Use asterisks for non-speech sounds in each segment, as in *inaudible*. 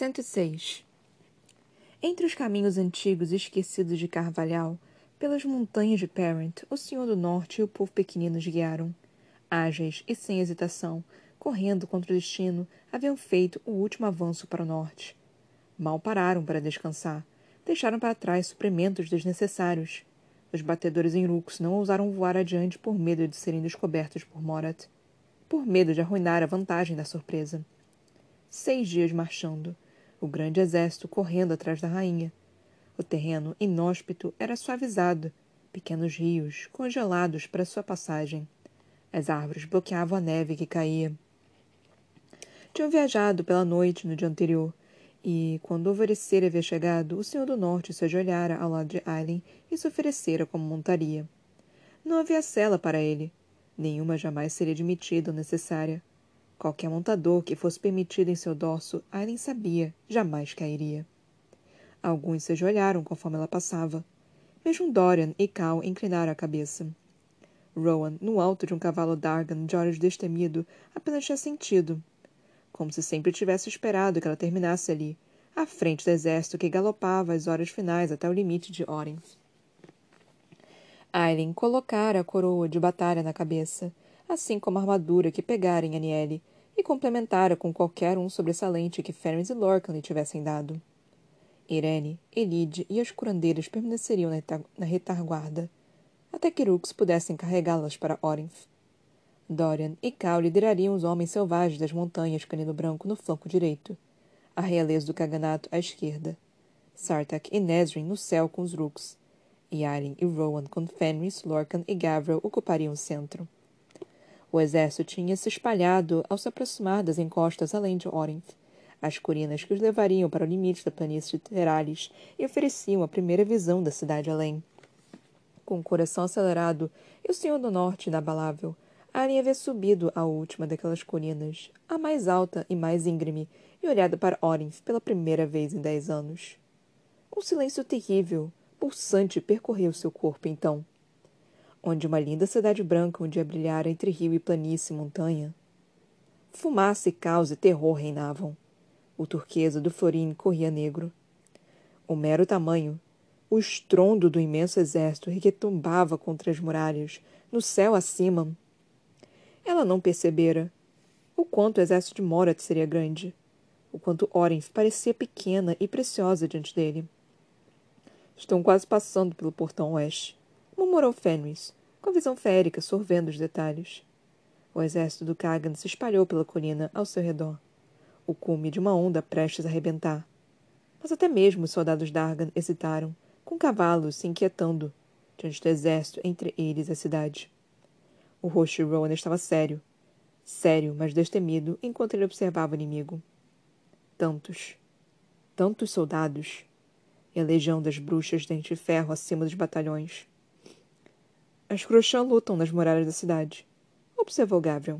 106. Entre os caminhos antigos esquecidos de Carvalhal, pelas montanhas de Parent, o Senhor do Norte e o povo pequeninos guiaram. Ágeis e sem hesitação, correndo contra o destino, haviam feito o último avanço para o norte. Mal pararam para descansar. Deixaram para trás suprimentos desnecessários. Os batedores em Rux não ousaram voar adiante por medo de serem descobertos por Morat. Por medo de arruinar a vantagem da surpresa. Seis dias marchando, o grande exército correndo atrás da rainha. O terreno inóspito era suavizado, pequenos rios congelados para sua passagem. As árvores bloqueavam a neve que caía. Tinham viajado pela noite no dia anterior, e, quando o alvorecer havia chegado, o Senhor do Norte se ajoelhara ao lado de Aileen e se oferecera como montaria. Não havia cela para ele. Nenhuma jamais seria admitida ou necessária. Qualquer montador que fosse permitido em seu dorso, Aileen sabia, jamais cairia. Alguns se ajoelharam conforme ela passava. Mesmo Dorian e Cal inclinaram a cabeça. Rowan, no alto de um cavalo Dargan de olhos destemido, apenas tinha sentido. Como se sempre tivesse esperado que ela terminasse ali, à frente do exército que galopava às horas finais até o limite de Orenth. Aileen colocara a coroa de batalha na cabeça, assim como a armadura que pegara em Aniele, e complementara com qualquer um sobressalente que Ferris e Lorcan lhe tivessem dado. Irene, Elide e as curandeiras permaneceriam na retaguarda, até que Rux pudessem carregá-las para Orinth. Dorian e Cal liderariam os homens selvagens das montanhas Canino Branco no flanco direito, a realeza do Caganato à esquerda, Sartak e Nesrin no céu com os Rooks, e Aren e Rowan com Fenris, Lorcan e Gavriel ocupariam o centro. O exército tinha se espalhado ao se aproximar das encostas além de Orinth, as colinas que os levariam para o limite da planície de Teralis e ofereciam a primeira visão da cidade além. Com o coração acelerado e o Senhor do Norte inabalável, Aren havia subido a última daquelas colinas, a mais alta e mais íngreme, e olhado para Orinth pela primeira vez em dez anos. Um silêncio terrível, pulsante, percorreu seu corpo então onde uma linda cidade branca um dia brilhara entre rio e planície e montanha. Fumaça e caos e terror reinavam. O turquesa do Florim corria negro. O mero tamanho, o estrondo do imenso exército retumbava contra as muralhas, no céu acima. Ela não percebera o quanto o exército de Morat seria grande, o quanto Orenf parecia pequena e preciosa diante dele. Estão quase passando pelo portão oeste murmurou Fenris, com a visão férica sorvendo os detalhes. O exército do Kagan se espalhou pela colina ao seu redor, o cume de uma onda prestes a arrebentar. Mas até mesmo os soldados Dargan hesitaram, com cavalos se inquietando, diante do exército entre eles e a cidade. O rosto de Rowan estava sério, sério, mas destemido, enquanto ele observava o inimigo. Tantos, tantos soldados, e a legião das bruxas dente de ferro acima dos batalhões. As Crochã lutam nas muralhas da cidade, observou Gavrion.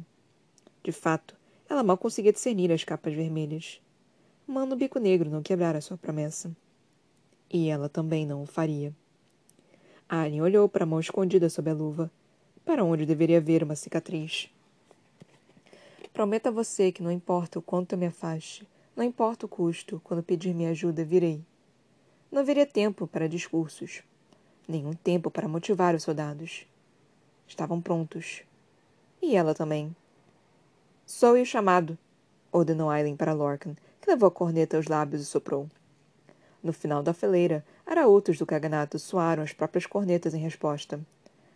De fato, ela mal conseguia discernir as capas vermelhas. Mano Bico Negro não quebrara sua promessa. E ela também não o faria. Alien olhou para a mão escondida sob a luva, para onde deveria ver uma cicatriz. Prometo a você que não importa o quanto eu me afaste, não importa o custo, quando pedir minha ajuda, virei. Não haveria tempo para discursos nenhum tempo para motivar os soldados. Estavam prontos. E ela também. Soe o chamado, ordenou Aileen para Lorcan, que levou a corneta aos lábios e soprou. No final da fileira, araútos do caganato soaram as próprias cornetas em resposta,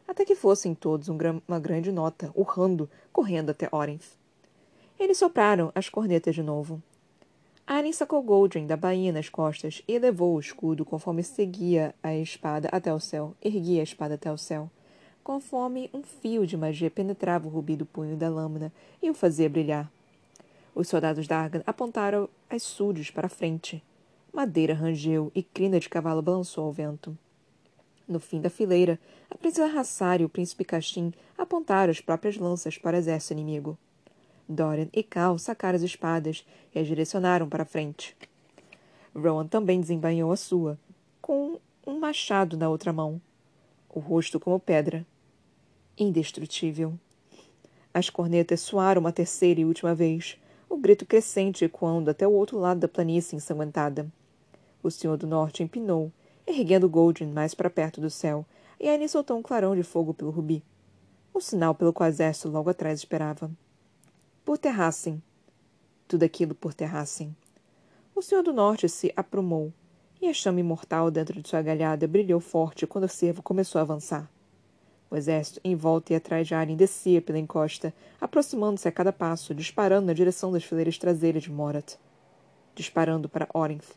até que fossem todos um uma grande nota, urrando, correndo até Orenth. Eles sopraram as cornetas de novo. Aren sacou Goldrin da bainha nas costas e elevou o escudo conforme seguia a espada até o céu, erguia a espada até o céu, conforme um fio de magia penetrava o rubi do punho da lâmina e o fazia brilhar. Os soldados Dargan apontaram as súdios para a frente. Madeira rangeu e crina de cavalo balançou ao vento. No fim da fileira, a princesa Hassar e o príncipe Castim apontaram as próprias lanças para o exército inimigo. Dorian e Cal sacaram as espadas e as direcionaram para a frente. Rowan também desembainhou a sua, com um machado na outra mão, o rosto como pedra. Indestrutível. As cornetas soaram uma terceira e última vez, o grito crescente ecoando até o outro lado da planície ensanguentada. O Senhor do Norte empinou, erguendo Goldrin mais para perto do céu, e Annie soltou um clarão de fogo pelo rubi. O sinal pelo qual o exército logo atrás esperava. Por Terrassen. Tudo aquilo por Terrassen. O Senhor do Norte se aprumou, e a chama imortal dentro de sua galhada brilhou forte quando o cervo começou a avançar. O exército, em volta e atrás de Arryn, descia pela encosta, aproximando-se a cada passo, disparando na direção das fileiras traseiras de Morat. Disparando para Orinth.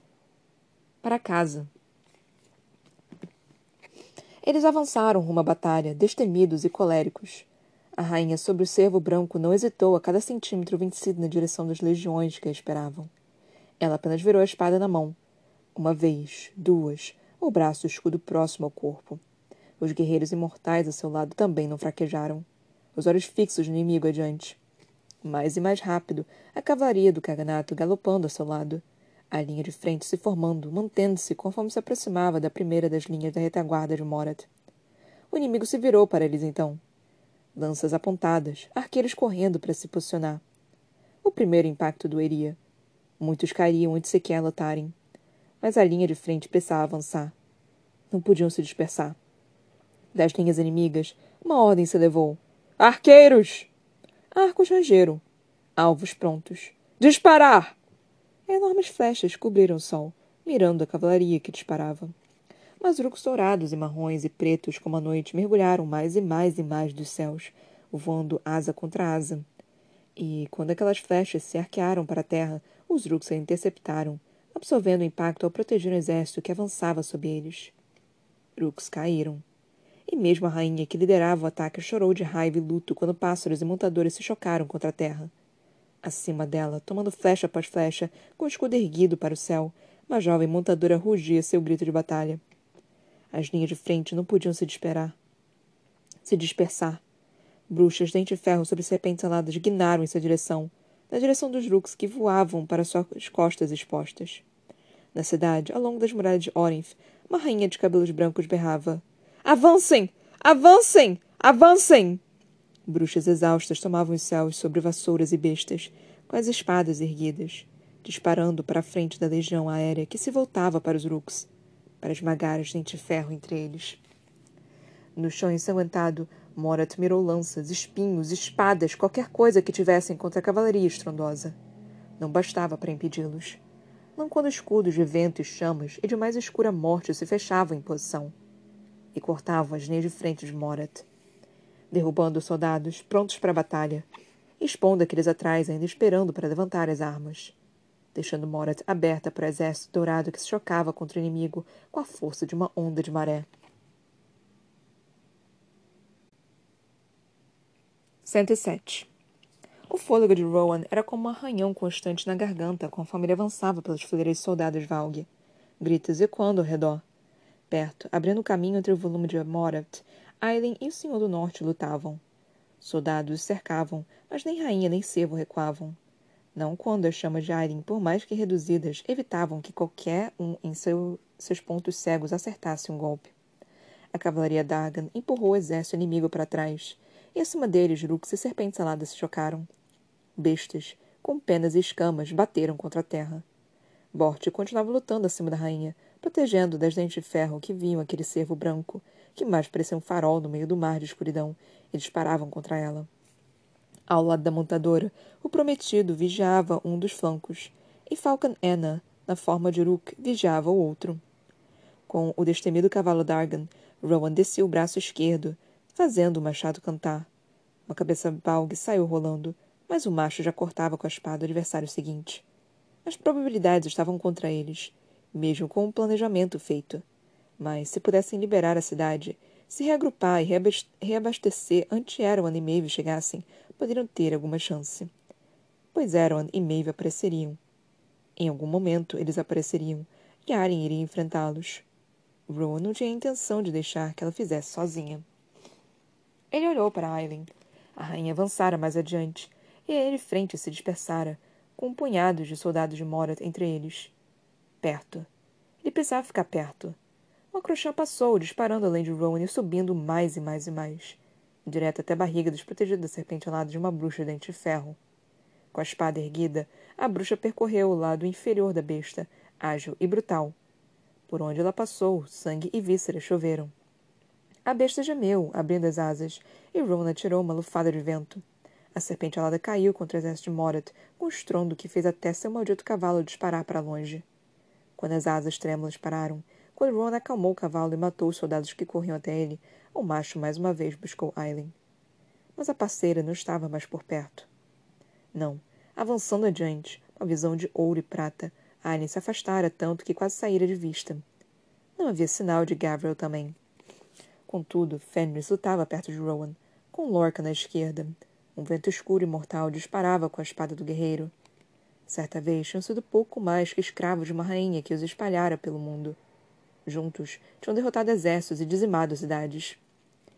Para casa. Eles avançaram rumo à batalha, destemidos e coléricos. A rainha sobre o cervo branco não hesitou a cada centímetro vencido na direção das legiões que a esperavam. Ela apenas virou a espada na mão. Uma vez, duas, o braço e o escudo próximo ao corpo. Os guerreiros imortais a seu lado também não fraquejaram. Os olhos fixos no inimigo adiante. Mais e mais rápido, a cavalaria do Caganato galopando a seu lado. A linha de frente se formando, mantendo-se conforme se aproximava da primeira das linhas da retaguarda de Morat. O inimigo se virou para eles então. Lanças apontadas, arqueiros correndo para se posicionar. O primeiro impacto doeria. Muitos cairiam onde sequer lutarem. Mas a linha de frente precisava avançar. Não podiam se dispersar. Das linhas inimigas, uma ordem se levou. Arqueiros! Arcos rangeram. Alvos prontos. Disparar! Enormes flechas cobriram o sol, mirando a cavalaria que disparava. Mas urcos dourados e marrons e pretos como a noite mergulharam mais e mais e mais dos céus, voando asa contra asa. E, quando aquelas flechas se arquearam para a terra, os urcos a interceptaram, absorvendo o impacto ao proteger o exército que avançava sob eles. Urcos caíram e mesmo a rainha que liderava o ataque chorou de raiva e luto quando pássaros e montadores se chocaram contra a terra. Acima dela, tomando flecha após flecha, com o escudo erguido para o céu, uma jovem montadora rugia seu grito de batalha. As linhas de frente não podiam se disperar. Se dispersar. Bruxas dente de ferro sobre serpentes aladas guinaram em sua direção, na direção dos Rooks que voavam para suas costas expostas. Na cidade, ao longo das muralhas de Orinth, uma rainha de cabelos brancos berrava: Avancem! Avancem! Avancem! Bruxas exaustas tomavam os céus sobre vassouras e bestas, com as espadas erguidas, disparando para a frente da legião aérea que se voltava para os Rooks, para esmagar as dente de ferro entre eles. No chão ensanguentado, Morat mirou lanças, espinhos, espadas, qualquer coisa que tivessem contra a cavalaria estrondosa. Não bastava para impedi-los. Não quando escudos de vento e chamas e de mais escura morte se fechavam em posição e cortavam as linhas de frente de Morat, derrubando os soldados prontos para a batalha, expondo aqueles atrás ainda esperando para levantar as armas, deixando Morat aberta para o exército dourado que se chocava contra o inimigo com a força de uma onda de maré. 107. O fôlego de Rowan era como um arranhão constante na garganta conforme ele avançava pelas fileiras de soldados Valg. Gritos ecoando ao redor, Perto, abrindo caminho entre o volume de Morat, Aileen e o Senhor do Norte lutavam. Soldados os cercavam, mas nem rainha nem cervo recuavam. Não quando as chamas de Aileen, por mais que reduzidas, evitavam que qualquer um em seu, seus pontos cegos acertasse um golpe. A cavalaria d'Argan empurrou o exército inimigo para trás, e acima deles Rux e serpentes aladas se chocaram. Bestas, com penas e escamas, bateram contra a terra. Bort continuava lutando acima da rainha, protegendo das dentes de ferro que vinham aquele cervo branco, que mais parecia um farol no meio do mar de escuridão, e disparavam contra ela. Ao lado da montadora, o prometido vigiava um dos flancos, e Falcon Anna, na forma de Uruk, vigiava o outro. Com o destemido cavalo d'Argan, Rowan descia o braço esquerdo, fazendo o machado cantar. Uma cabeça balgue saiu rolando, mas o macho já cortava com a espada o adversário seguinte. As probabilidades estavam contra eles, mesmo com o planejamento feito. Mas, se pudessem liberar a cidade, se reagrupar e reabastecer antes Erwan e Maeve chegassem, poderiam ter alguma chance. Pois Erwan e Maeve apareceriam. Em algum momento, eles apareceriam, e Arryn iria enfrentá-los. Rowan não tinha intenção de deixar que ela fizesse sozinha. Ele olhou para Aileen. A rainha avançara mais adiante, e a ele frente se dispersara, com punhados de soldados de Morat entre eles perto. Ele precisava ficar perto. Uma crochã passou, disparando além de Rowan e subindo mais e mais e mais. Direto até a barriga desprotegida da serpente alada de uma bruxa de dente de ferro. Com a espada erguida, a bruxa percorreu o lado inferior da besta, ágil e brutal. Por onde ela passou, sangue e vísceras choveram. A besta gemeu, abrindo as asas, e Rona tirou uma lufada de vento. A serpente alada caiu contra o exército de Morat, com um estrondo que fez até seu maldito cavalo disparar para longe. Quando as asas trêmulas pararam, quando Ron acalmou o cavalo e matou os soldados que corriam até ele, o macho mais uma vez buscou Aileen. Mas a parceira não estava mais por perto. Não. Avançando adiante, uma visão de ouro e prata, Aileen se afastara tanto que quase saíra de vista. Não havia sinal de Gabriel também. Contudo, Fenris lutava perto de Rowan, com Lorca na esquerda. Um vento escuro e mortal disparava com a espada do guerreiro. Certa vez tinham sido pouco mais que escravos de uma rainha que os espalhara pelo mundo. Juntos, tinham derrotado exércitos e dizimado cidades.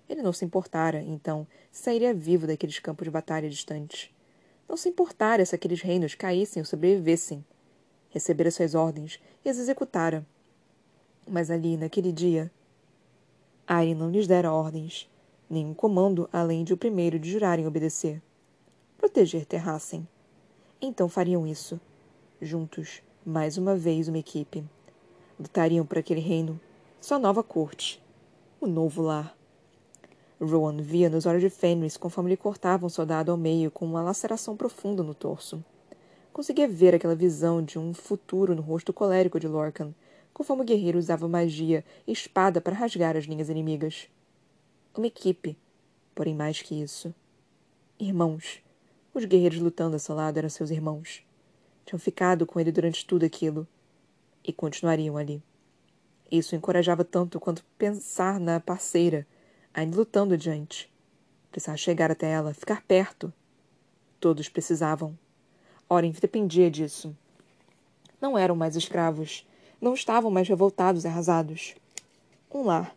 Ele não se importara, então, se sairia vivo daqueles campos de batalha distantes. Não se importara se aqueles reinos caíssem ou sobrevivessem. Recebera suas ordens e as executara. Mas ali, naquele dia, Ari não lhes dera ordens, nenhum comando além de o primeiro de jurarem obedecer. Proteger Terrassen. Então fariam isso. Juntos, mais uma vez uma equipe. Lutariam por aquele reino, sua nova corte, o novo lar. Rowan via nos olhos de Fenris conforme lhe cortava um soldado ao meio com uma laceração profunda no torso. Conseguia ver aquela visão de um futuro no rosto colérico de Lorcan, conforme o guerreiro usava magia e espada para rasgar as linhas inimigas. Uma equipe, porém mais que isso. Irmãos, os guerreiros lutando a seu lado eram seus irmãos. Tinham ficado com ele durante tudo aquilo. E continuariam ali. Isso encorajava tanto quanto pensar na parceira, ainda lutando adiante. Precisava chegar até ela, ficar perto. Todos precisavam. Oren dependia disso. Não eram mais escravos. Não estavam mais revoltados e arrasados. Um lar.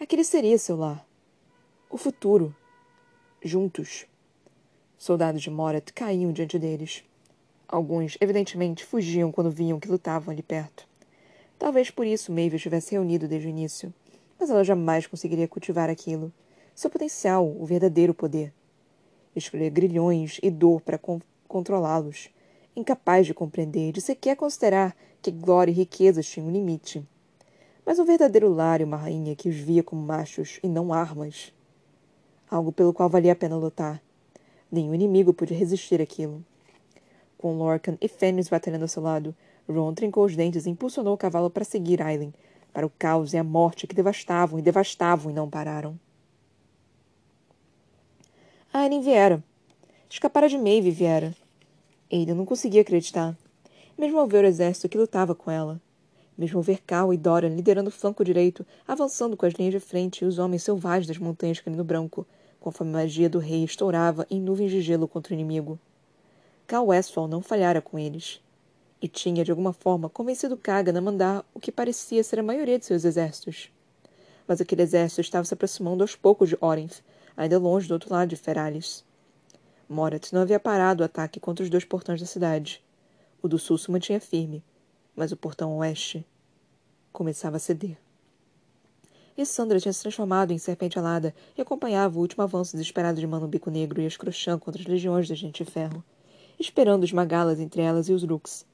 Aquele seria seu lar. O futuro. Juntos. Soldados de Morat caíam diante deles. Alguns, evidentemente, fugiam quando viam que lutavam ali perto. Talvez por isso Maeve estivesse reunido desde o início, mas ela jamais conseguiria cultivar aquilo. Seu potencial, o verdadeiro poder. Escolher grilhões e dor para con controlá-los. Incapaz de compreender, de sequer considerar que glória e riquezas tinham um limite. Mas um verdadeiro lar e uma rainha que os via como machos e não armas. Algo pelo qual valia a pena lutar Nenhum inimigo podia resistir àquilo. Com Lorcan e Fenris batalhando ao seu lado, Ron trincou os dentes e impulsionou o cavalo para seguir Aileen, para o caos e a morte que devastavam e devastavam e não pararam. Aileen viera. Escapara de Maeve viera. Ele não conseguia acreditar. Mesmo ao ver o exército que lutava com ela. Mesmo ao ver Cal e Dorian liderando o flanco direito, avançando com as linhas de frente e os homens selvagens das montanhas caindo branco, conforme a magia do rei estourava em nuvens de gelo contra o inimigo. Cal Westfall não falhara com eles. E tinha, de alguma forma, convencido Kagan a mandar o que parecia ser a maioria de seus exércitos. Mas aquele exército estava se aproximando aos poucos de Orenth, ainda longe do outro lado de Feralis. Morat não havia parado o ataque contra os dois portões da cidade. O do sul se mantinha firme, mas o portão oeste começava a ceder e Sandra tinha se transformado em serpente alada e acompanhava o último avanço desesperado de Mano Bico Negro e Escrochã contra as legiões da Gente de Ferro, esperando esmagá-las entre elas e os Rooks.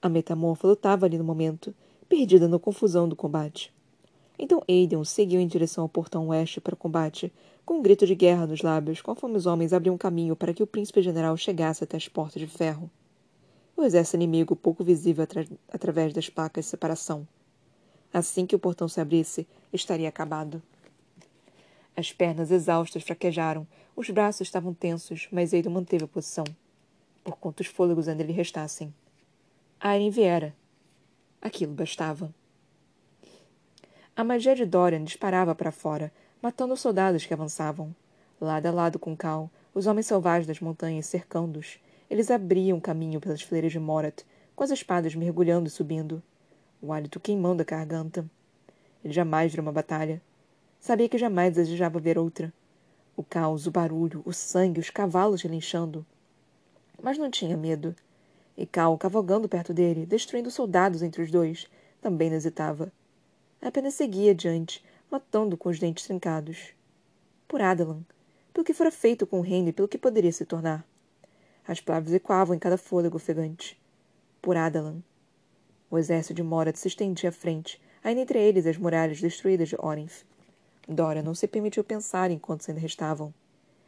A metamorfa lutava ali no momento, perdida na confusão do combate. Então Aiden seguiu em direção ao portão oeste para o combate, com um grito de guerra nos lábios, conforme os homens abriam caminho para que o príncipe general chegasse até as portas de ferro. O exército inimigo pouco visível atra através das placas de separação. Assim que o portão se abrisse, estaria acabado. As pernas exaustas fraquejaram, os braços estavam tensos, mas Eido manteve a posição. Por quantos fôlegos ainda lhe restassem. Aileen viera. Aquilo bastava. A magia de Dorian disparava para fora, matando os soldados que avançavam. Lado a lado com Cal, os homens selvagens das montanhas cercando-os. Eles abriam caminho pelas fileiras de Morat, com as espadas mergulhando e subindo. O hálito queimando a garganta. Ele jamais viu uma batalha. Sabia que jamais desejava ver outra. O caos, o barulho, o sangue, os cavalos relinchando. Mas não tinha medo. E Cal, cavalgando perto dele, destruindo soldados entre os dois, também não hesitava. Apenas seguia adiante, matando com os dentes trincados. Por Adalan. Pelo que fora feito com o reino e pelo que poderia se tornar. As palavras ecoavam em cada fôlego ofegante. Por Adalan. O exército de Morat se estendia à frente, ainda entre eles as muralhas destruídas de Orenf. Dora não se permitiu pensar em quantos ainda restavam.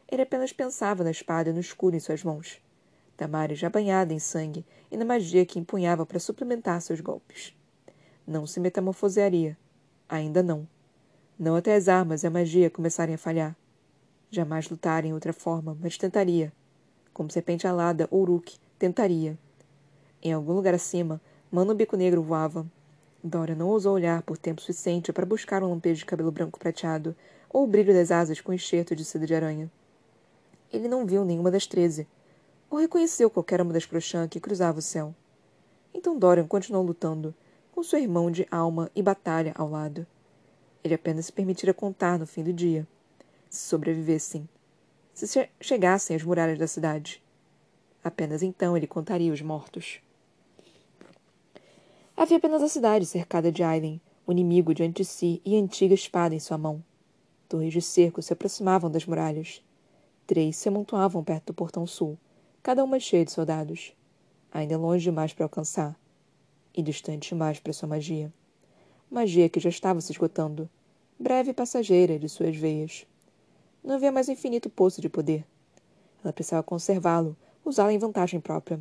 Ele apenas pensava na espada e no escudo em suas mãos. Damares já banhada em sangue e na magia que empunhava para suplementar seus golpes. Não se metamorfosearia. Ainda não. Não até as armas e a magia começarem a falhar. Jamais lutar em outra forma, mas tentaria. Como serpente alada, Uruk tentaria. Em algum lugar acima, Mano Bico Negro voava. Dora não ousou olhar por tempo suficiente para buscar um lampejo de cabelo branco prateado ou o brilho das asas com enxerto de seda de aranha. Ele não viu nenhuma das treze, ou reconheceu qualquer uma das Crochã que cruzava o céu. Então Dorian continuou lutando, com seu irmão de alma e batalha ao lado. Ele apenas se permitira contar no fim do dia. Se sobrevivessem. Se che chegassem às muralhas da cidade. Apenas então ele contaria os mortos. Havia apenas a cidade cercada de Aileen, o inimigo diante de si e a antiga espada em sua mão. Torres de cerco se aproximavam das muralhas. Três se amontoavam perto do portão sul, cada uma cheia de soldados. Ainda longe demais para alcançar. E distante demais para sua magia magia que já estava se esgotando, breve e passageira de suas veias. Não havia mais um infinito poço de poder. Ela precisava conservá-lo, usá-lo em vantagem própria.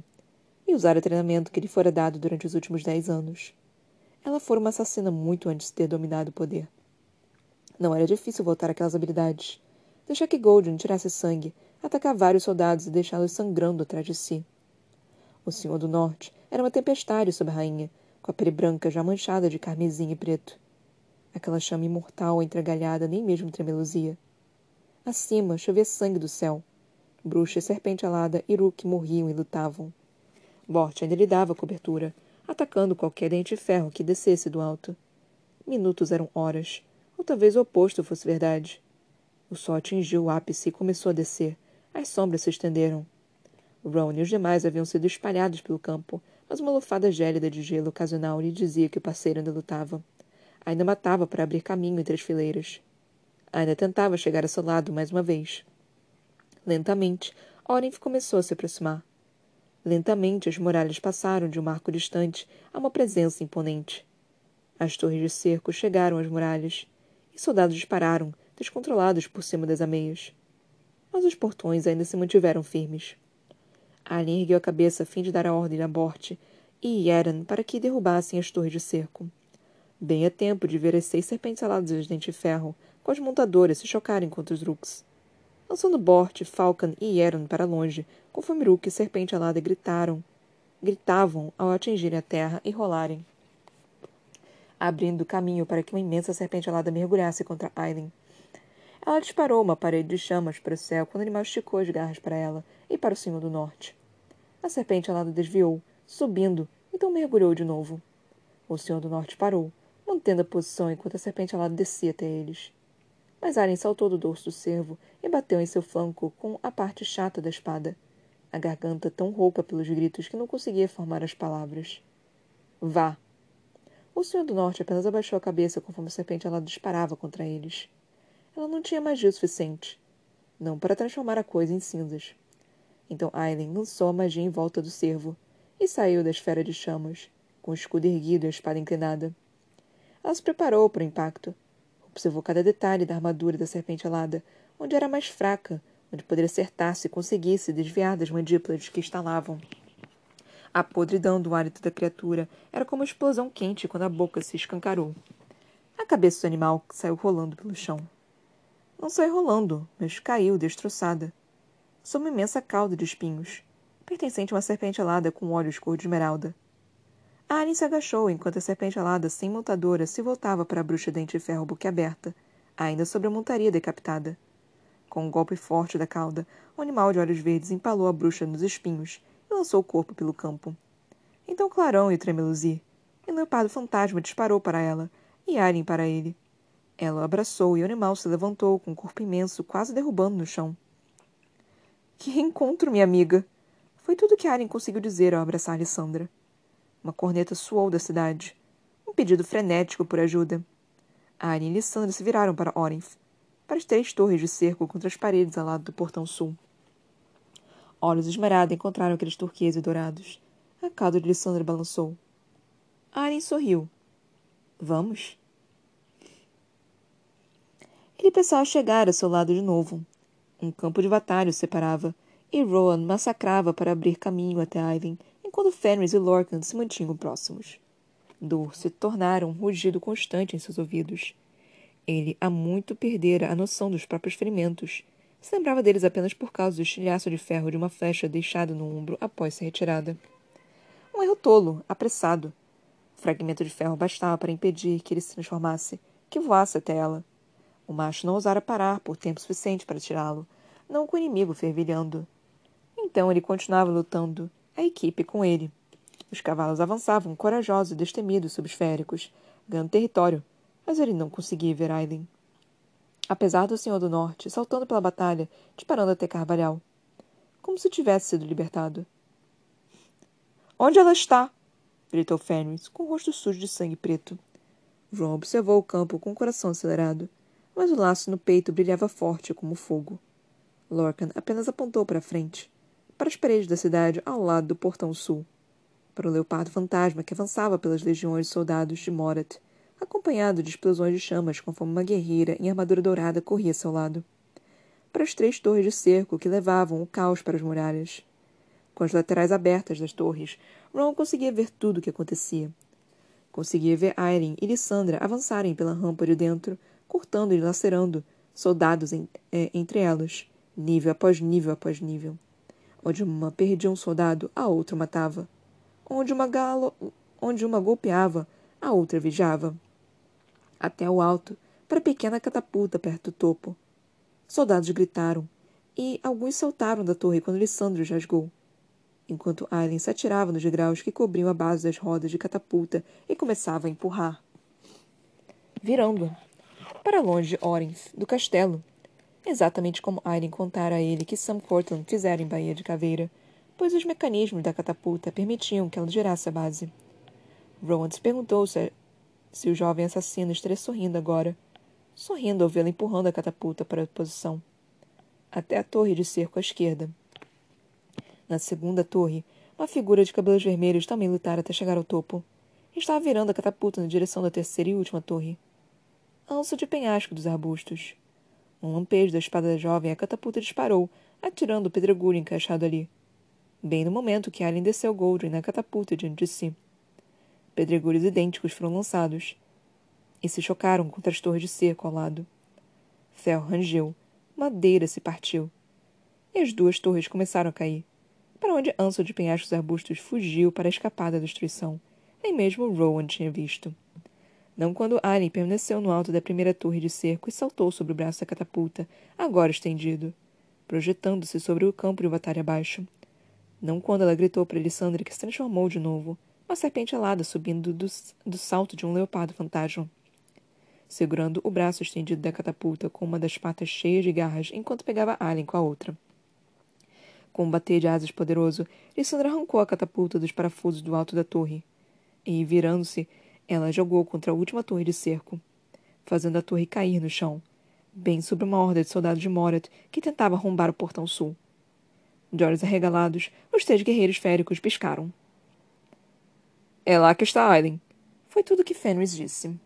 E usar o treinamento que lhe fora dado durante os últimos dez anos. Ela fora uma assassina muito antes de ter dominado o poder. Não era difícil voltar aquelas habilidades. Deixar que Golden tirasse sangue, atacar vários soldados e deixá-los sangrando atrás de si. O Senhor do Norte era uma tempestade sobre a rainha, com a pele branca já manchada de carmesim e preto. Aquela chama imortal entregalhada nem mesmo tremeluzia. Acima chovia sangue do céu. Bruxa e serpente alada e Uruk morriam e lutavam. Bort ainda lhe dava cobertura, atacando qualquer dente de ferro que descesse do alto. Minutos eram horas, ou talvez o oposto fosse verdade. O sol atingiu o ápice e começou a descer. As sombras se estenderam. Ron e os demais haviam sido espalhados pelo campo, mas uma lufada gélida de gelo ocasional lhe dizia que o parceiro ainda lutava. Ainda matava para abrir caminho entre as fileiras. Ainda tentava chegar a seu lado mais uma vez. Lentamente, Orenf começou a se aproximar. Lentamente, as muralhas passaram de um marco distante a uma presença imponente. As torres de cerco chegaram às muralhas, e soldados dispararam, descontrolados por cima das ameias. Mas os portões ainda se mantiveram firmes. Alien ergueu a cabeça a fim de dar a ordem a Bort e Yeren para que derrubassem as torres de cerco. Bem a tempo de ver as seis serpentes aladas de dente de ferro, com as montadoras se chocarem contra os Rooks. Lançando Bort, Falcon e Yeren para longe, conforme Rook e Serpente Alada gritaram, gritavam ao atingirem a terra e rolarem, abrindo caminho para que uma imensa serpente alada mergulhasse contra Aileen. Ela disparou uma parede de chamas para o céu quando o animal esticou as garras para ela e para o Senhor do Norte. A serpente alada desviou, subindo, então mergulhou de novo. O Senhor do Norte parou, mantendo a posição enquanto a serpente alada descia até eles. Mas Aren saltou do dorso do cervo e bateu em seu flanco com a parte chata da espada, a garganta tão rouca pelos gritos que não conseguia formar as palavras. Vá! O Senhor do Norte apenas abaixou a cabeça conforme a serpente alada disparava contra eles. Ela não tinha magia suficiente. Não para transformar a coisa em cinzas. Então Aileen lançou a magia em volta do cervo e saiu da esfera de chamas, com o escudo erguido e a espada inclinada. Ela se preparou para o impacto. Observou cada detalhe da armadura da serpente alada, onde era mais fraca, onde poderia acertar se conseguisse desviar das mandíbulas que estalavam. A podridão do hálito da criatura era como uma explosão quente quando a boca se escancarou. A cabeça do animal saiu rolando pelo chão. Não saiu rolando, mas caiu destroçada sob uma imensa cauda de espinhos, pertencente a uma serpente alada com olhos cor de esmeralda. A Alien se agachou enquanto a serpente alada sem montadora se voltava para a bruxa dente de ferro boquiaberta, ainda sobre a montaria decapitada. Com um golpe forte da cauda, o animal de olhos verdes empalou a bruxa nos espinhos e lançou o corpo pelo campo. Então Clarão e Tremeluzi, e o leopardo fantasma disparou para ela, e Alien para ele. Ela o abraçou e o animal se levantou com um corpo imenso, quase derrubando no chão. Que reencontro, minha amiga! Foi tudo que Aren conseguiu dizer ao abraçar Alessandra. Uma corneta soou da cidade. Um pedido frenético por ajuda. Aren e Lissandra se viraram para Orenf, para as três torres de cerco contra as paredes ao lado do portão sul. Olhos esmerados encontraram aqueles turqueses dourados. A cauda de Lissandra balançou. Aren sorriu. Vamos? Ele pensava chegar a seu lado de novo. Um campo de batalha o separava, e Rowan massacrava para abrir caminho até Ivan, enquanto Fenris e Lorcan se mantinham próximos. Dor se tornara um rugido constante em seus ouvidos. Ele há muito perdera a noção dos próprios ferimentos. Se lembrava deles apenas por causa do estilhaço de ferro de uma flecha deixada no ombro após ser retirada. Um erro tolo, apressado. O fragmento de ferro bastava para impedir que ele se transformasse, que voasse até ela. O macho não ousara parar por tempo suficiente para tirá-lo, não com o inimigo fervilhando. Então ele continuava lutando, a equipe com ele. Os cavalos avançavam corajosos e destemidos sob os féricos, ganhando território, mas ele não conseguia ver Aileen. Apesar do Senhor do Norte, saltando pela batalha, disparando até Carvalhal. Como se tivesse sido libertado. Onde ela está? gritou Fenris, com o rosto sujo de sangue preto. João observou o campo com o coração acelerado, mas o laço no peito brilhava forte como fogo. Lorcan apenas apontou para a frente, para as paredes da cidade ao lado do portão sul, para o leopardo fantasma que avançava pelas legiões de soldados de Morat, acompanhado de explosões de chamas conforme uma guerreira em armadura dourada corria a seu lado. Para as três torres de cerco que levavam o caos para as muralhas. Com as laterais abertas das torres, Ron conseguia ver tudo o que acontecia. Conseguia ver Irene e Lissandra avançarem pela rampa de dentro, cortando e lacerando soldados em, é, entre elas, nível após nível após nível. Onde uma perdia um soldado, a outra matava. Onde uma, galo... onde uma golpeava, a outra vigiava até o alto, para a pequena catapulta perto do topo. Soldados gritaram, e alguns saltaram da torre quando Lissandro rasgou, enquanto Aileen se atirava nos degraus que cobriam a base das rodas de catapulta e começava a empurrar. Virando-a, para longe Orens, do castelo, exatamente como Aileen contara a ele que Sam Cortland fizera em Baía de Caveira, pois os mecanismos da catapulta permitiam que ela gerasse a base. Rowan se perguntou se se o jovem assassino estaria sorrindo agora. Sorrindo ao vê-la empurrando a catapulta para a posição. Até a torre de cerco à esquerda. Na segunda torre, uma figura de cabelos vermelhos também lutara até chegar ao topo. Estava virando a catapulta na direção da terceira e última torre. Anso de penhasco dos arbustos. Um lampejo da espada da jovem, a catapulta disparou, atirando o pedregulho encaixado ali. Bem no momento que Alien desceu Goldrin na catapulta diante de si. Pedregulhos idênticos foram lançados e se chocaram contra as torres de cerco ao lado. Ferro rangeu, madeira se partiu, e as duas torres começaram a cair, para onde Ansel de penhascos arbustos fugiu para escapar da destruição. Nem mesmo Rowan tinha visto. Não quando Alien permaneceu no alto da primeira torre de cerco e saltou sobre o braço da catapulta, agora estendido, projetando-se sobre o campo de batalha abaixo. Não quando ela gritou para Elisandra que se transformou de novo, uma serpente alada subindo do, do salto de um leopardo fantasma. Segurando o braço estendido da catapulta com uma das patas cheias de garras enquanto pegava Alien com a outra. Com um bater de asas poderoso, Lissandra arrancou a catapulta dos parafusos do alto da torre. E, virando-se, ela jogou contra a última torre de cerco, fazendo a torre cair no chão, bem sobre uma horda de soldados de Morat que tentava arrombar o portão sul. De olhos arregalados, os três guerreiros féricos piscaram. É lá que está Aileen. Foi tudo que Fenris disse.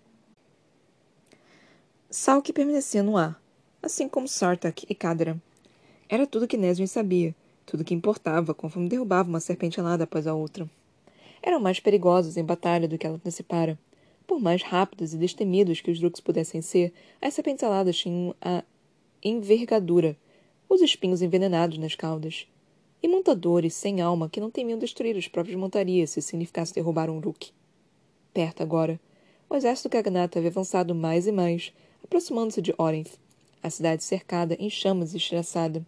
Salk permanecia no ar, assim como Sartak e Kadra. Era tudo que Nesrin sabia, tudo que importava conforme derrubava uma serpente alada após a outra. Eram mais perigosos em batalha do que ela antecipara. Por mais rápidos e destemidos que os Drooks pudessem ser, as serpentes aladas tinham a envergadura, os espinhos envenenados nas caudas, e montadores sem alma que não temiam destruir as próprias montarias se significasse derrubar um Rook. Perto agora, o exército Cagnata havia avançado mais e mais, aproximando-se de Orenth, a cidade cercada em chamas e estilhaçada.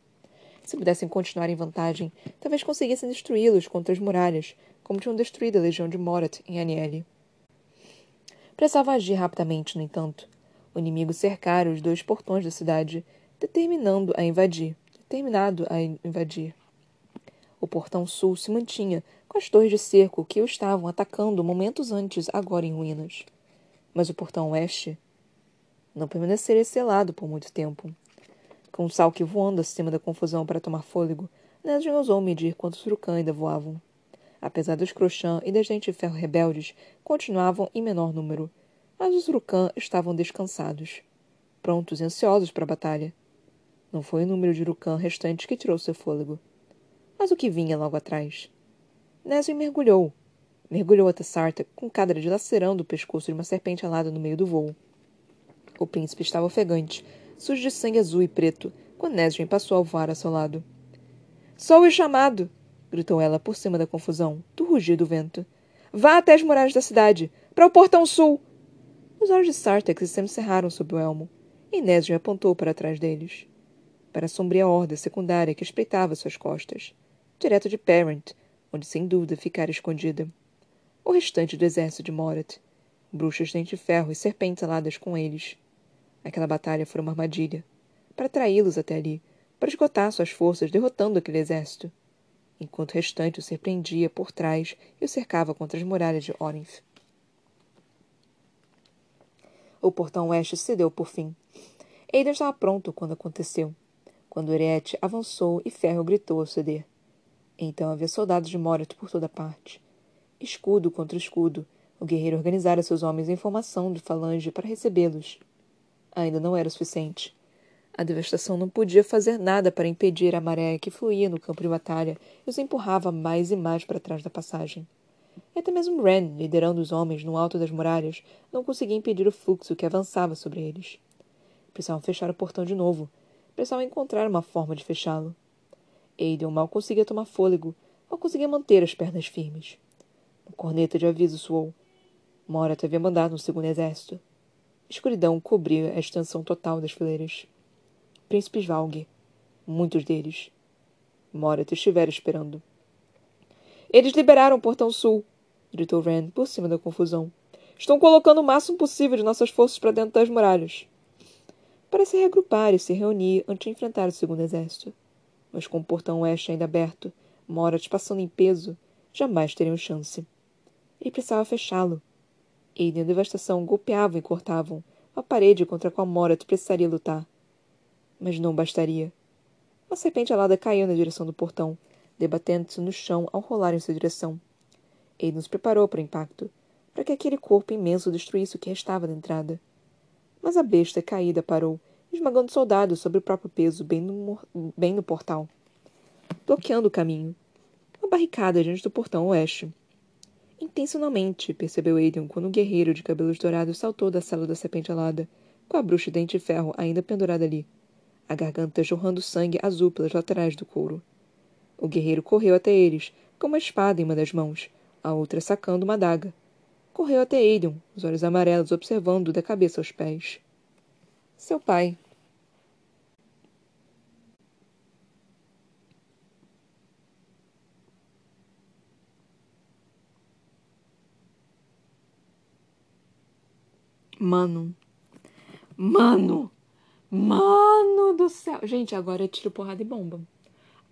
Se pudessem continuar em vantagem, talvez conseguissem destruí-los contra as muralhas, como tinham destruído a legião de Morat em Aniele. Precisavam agir rapidamente, no entanto. O inimigo cercara os dois portões da cidade, determinando a invadir, determinado a invadir. O portão sul se mantinha, com as torres de cerco que o estavam atacando momentos antes, agora em ruínas. Mas o portão oeste não permaneceria selado por muito tempo. Com o Salk voando acima da confusão para tomar fôlego, Nesrin ousou medir quantos Surukan ainda voavam. Apesar dos Crochã e das de Ferro rebeldes, continuavam em menor número, mas os Urukan estavam descansados, prontos e ansiosos para a batalha. Não foi o número de Urukan restantes que tirou seu fôlego, mas o que vinha logo atrás. Nesrin mergulhou. Mergulhou até Sarta, com Cadra dilacerando o pescoço de uma serpente alada no meio do voo. O príncipe estava ofegante, sujo de sangue azul e preto, quando Nesrin passou a voar a seu lado. Sou o chamado! Gritou ela por cima da confusão, do rugir do vento. Vá até as muralhas da cidade! Para o portão sul! Os olhos de Sartex se cerraram sob o elmo, Nesrin apontou para trás deles. Para a sombria horda secundária que espreitava suas costas. Direto de Parent, onde sem dúvida ficara escondida. O restante do exército de Morat. Bruxas de dente ferro e serpentes aladas com eles. Aquela batalha foi uma armadilha. Para atraí-los até ali, para esgotar suas forças derrotando aquele exército enquanto o restante o surpreendia por trás e o cercava contra as muralhas de Orinth. O portão oeste cedeu por fim. Aidan estava pronto quando aconteceu. Quando Eriette avançou e Ferro gritou ao ceder. Então havia soldados de Morat por toda parte. Escudo contra escudo, o guerreiro organizara seus homens em formação de falange para recebê-los. Ainda não era o suficiente. A devastação não podia fazer nada para impedir a maré que fluía no campo de batalha e os empurrava mais e mais para trás da passagem. E até mesmo Ren, liderando os homens no alto das muralhas, não conseguia impedir o fluxo que avançava sobre eles. Precisavam fechar o portão de novo. Precisavam encontrar uma forma de fechá-lo. Aiden mal conseguia tomar fôlego, mal conseguia manter as pernas firmes. Uma corneta de aviso soou. Morat havia mandado um segundo exército. escuridão cobria a extensão total das fileiras príncipes Valg. Muitos deles. Morat estivera esperando. Eles liberaram o portão sul, gritou Rand por cima da confusão. Estão colocando o máximo possível de nossas forças para dentro das muralhas. Para se reagrupar e se reunir antes de enfrentar o segundo exército. Mas com o portão oeste ainda aberto, Morat passando em peso, jamais teriam chance. Ele precisava fechá-lo. Aiden e a devastação golpeavam e cortavam a parede contra a qual Morat precisaria lutar. Mas não bastaria. Uma serpente alada caiu na direção do portão, debatendo-se no chão ao rolar em sua direção. Ele nos preparou para o impacto, para que aquele corpo imenso destruísse o que restava da entrada. Mas a besta caída parou, esmagando soldados sobre o próprio peso bem no, bem no portal, bloqueando o caminho. Uma barricada diante do portão oeste. Intencionalmente, percebeu Aiden quando um guerreiro de cabelos dourados saltou da cela da serpente alada, com a bruxa de dente de ferro ainda pendurada ali a garganta jorrando sangue azul pelas laterais do couro. O guerreiro correu até eles, com uma espada em uma das mãos, a outra sacando uma adaga. Correu até Aiden, os olhos amarelos observando da cabeça aos pés. Seu pai. Mano. Mano! Mano do céu. Gente, agora é tiro, porrada e bomba.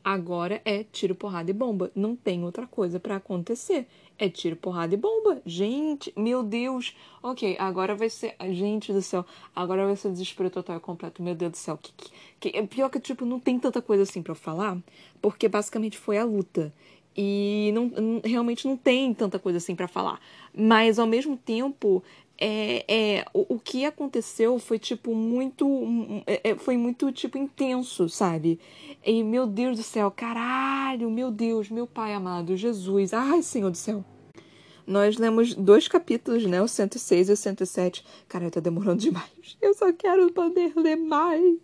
Agora é tiro, porrada e bomba. Não tem outra coisa para acontecer. É tiro, porrada e bomba. Gente, meu Deus. Ok, agora vai ser. Gente do céu. Agora vai ser desespero total e completo. Meu Deus do céu. Que, que, que... Pior que, tipo, não tem tanta coisa assim para falar. Porque basicamente foi a luta. E não, realmente não tem tanta coisa assim para falar. Mas ao mesmo tempo, é, é, o, o, que aconteceu foi tipo muito é, é, foi muito tipo intenso sabe e meu Deus do céu caralho meu Deus meu pai amado Jesus ai Senhor do céu nós lemos dois capítulos, né? O 106 e o 107. Cara, tá demorando demais. Eu só quero poder ler mais.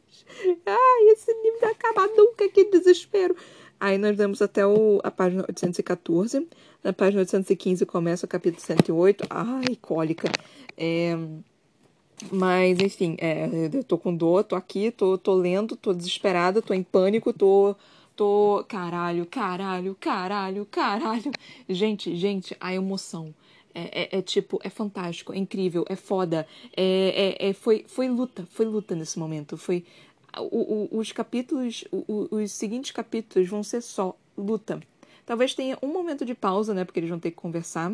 Ai, esse livro não acaba nunca, que desespero. Aí nós lemos até o, a página 814. Na página 815 começa o capítulo 108. Ai, cólica. É, mas, enfim, é, eu tô com dor, tô aqui, tô, tô lendo, tô desesperada, tô em pânico, tô. tô. Caralho, caralho, caralho, caralho. Gente, gente, a emoção. É, é, é, tipo, é fantástico, é incrível, é foda. É, é, é foi, foi luta, foi luta nesse momento. Foi. O, o, os capítulos, o, os seguintes capítulos vão ser só luta. Talvez tenha um momento de pausa, né? Porque eles vão ter que conversar.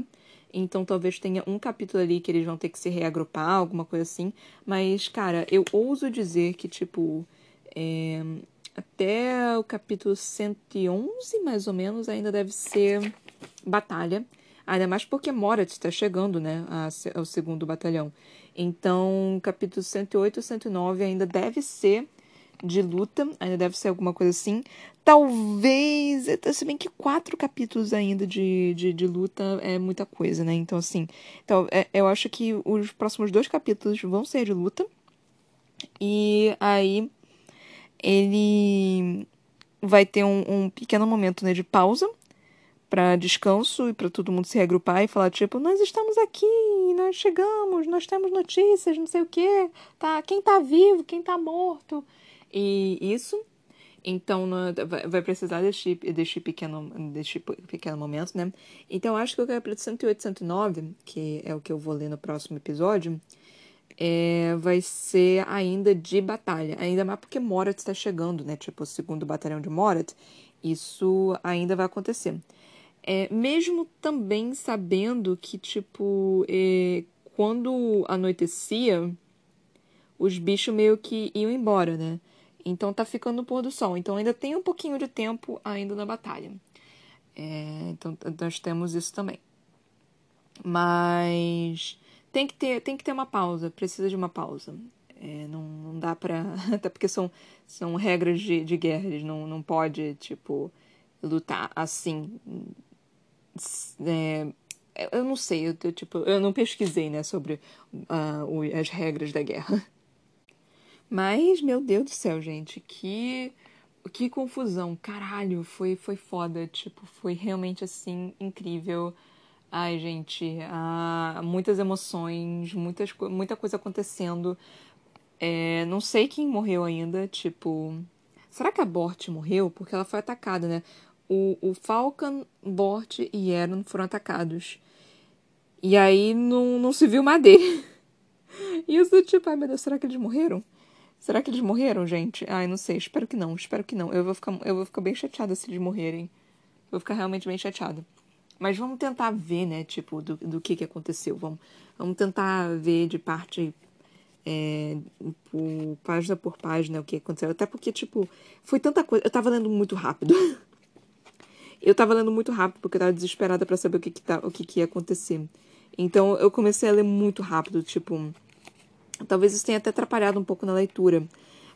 Então talvez tenha um capítulo ali que eles vão ter que se reagrupar, alguma coisa assim. Mas, cara, eu ouso dizer que, tipo. É... até o capítulo 111, mais ou menos, ainda deve ser batalha. Ainda mais porque Morat está chegando, né, ao segundo batalhão. Então, capítulo 108 e 109 ainda deve ser de luta, ainda deve ser alguma coisa assim. Talvez, se bem que quatro capítulos ainda de, de, de luta é muita coisa, né? Então, assim, então, é, eu acho que os próximos dois capítulos vão ser de luta. E aí ele vai ter um, um pequeno momento né, de pausa para descanso e para todo mundo se reagrupar e falar tipo nós estamos aqui nós chegamos nós temos notícias não sei o que tá quem tá vivo quem tá morto e isso então vai precisar desse, desse, pequeno, desse pequeno momento, né? Então acho que o capítulo 108 109, que é o que eu vou ler no próximo episódio, é, vai ser ainda de batalha. Ainda mais porque Morat está chegando, né? Tipo, o segundo batalhão de Morat. Isso ainda vai acontecer. É, mesmo também sabendo que, tipo, é, quando anoitecia, os bichos meio que iam embora, né? Então tá ficando no pôr do sol. Então ainda tem um pouquinho de tempo ainda na batalha. É, então nós temos isso também. Mas tem que ter, tem que ter uma pausa, precisa de uma pausa. É, não, não dá pra. *laughs* Até porque são, são regras de, de guerra, eles não, não pode, tipo, lutar assim. É, eu não sei, eu, eu, tipo, eu não pesquisei, né, sobre uh, as regras da guerra. Mas, meu Deus do céu, gente, que que confusão. Caralho, foi foi foda, tipo, foi realmente assim incrível. Ai, gente, ah, muitas emoções, muitas, muita coisa acontecendo. É, não sei quem morreu ainda, tipo. Será que a Bort morreu? Porque ela foi atacada, né? O, o Falcon, Bort e Aaron foram atacados. E aí não, não se viu mais dele. *laughs* Isso, tipo, ai meu Deus, será que eles morreram? Será que eles morreram, gente? Ai, não sei. Espero que não. Espero que não. Eu vou ficar, eu vou ficar bem chateada se eles morrerem. vou ficar realmente bem chateada. Mas vamos tentar ver, né? Tipo, do, do que, que aconteceu. Vamos, vamos tentar ver de parte. É, por, página por página o que aconteceu. Até porque, tipo, foi tanta coisa. Eu tava lendo muito rápido. *laughs* eu tava lendo muito rápido porque eu tava desesperada para saber o que, que, tá, o que, que ia acontecer. Então eu comecei a ler muito rápido, tipo Talvez isso tenha até atrapalhado um pouco na leitura.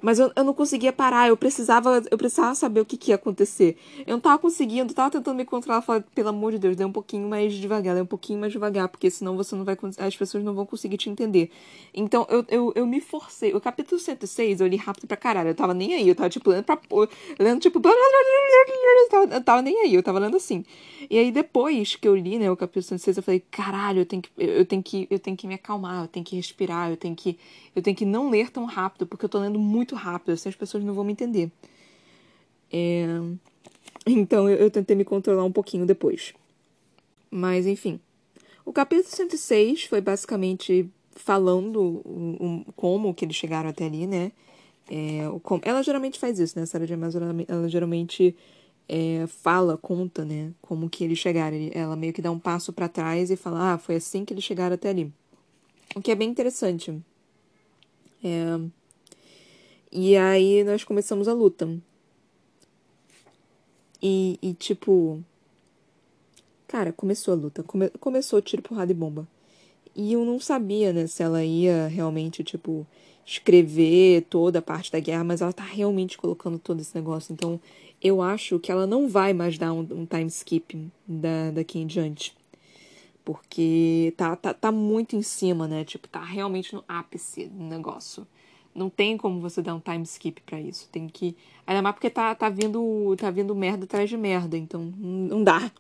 Mas eu, eu não conseguia parar, eu precisava, eu precisava saber o que, que ia acontecer. Eu não tava conseguindo, tava tentando me controlar, falar, pelo amor de Deus, dê um pouquinho mais devagar, dê um pouquinho mais devagar, porque senão você não vai as pessoas não vão conseguir te entender. Então eu, eu, eu me forcei. O capítulo 106 eu li rápido pra caralho, eu tava nem aí, eu tava tipo lendo pra lendo tipo eu *laughs* tava, eu tava nem aí, eu tava lendo assim. E aí depois que eu li, né, o capítulo 106, eu falei, caralho, eu tenho que eu tenho que eu tenho que me acalmar, eu tenho que respirar, eu tenho que eu tenho que não ler tão rápido, porque eu tô lendo muito rápido, assim as pessoas não vão me entender. É... Então eu, eu tentei me controlar um pouquinho depois. Mas, enfim. O capítulo 106 foi basicamente falando um, um, como que eles chegaram até ali, né? É, como, ela geralmente faz isso, né? A Sarah J. Maas, ela, ela geralmente é, fala, conta, né? Como que eles chegaram. Ela meio que dá um passo para trás e fala, ah, foi assim que eles chegaram até ali. O que é bem interessante. É... E aí nós começamos a luta. E, e tipo. Cara, começou a luta. Come... Começou tiro, porrada e bomba. E eu não sabia, né, se ela ia realmente, tipo, escrever toda a parte da guerra, mas ela tá realmente colocando todo esse negócio. Então, eu acho que ela não vai mais dar um, um time skip da, daqui em diante. Porque tá, tá, tá muito em cima, né? Tipo, tá realmente no ápice do negócio. Não tem como você dar um time skip para isso. Tem que. Ainda mais porque tá, tá, vindo, tá vindo merda atrás de merda. Então, não dá.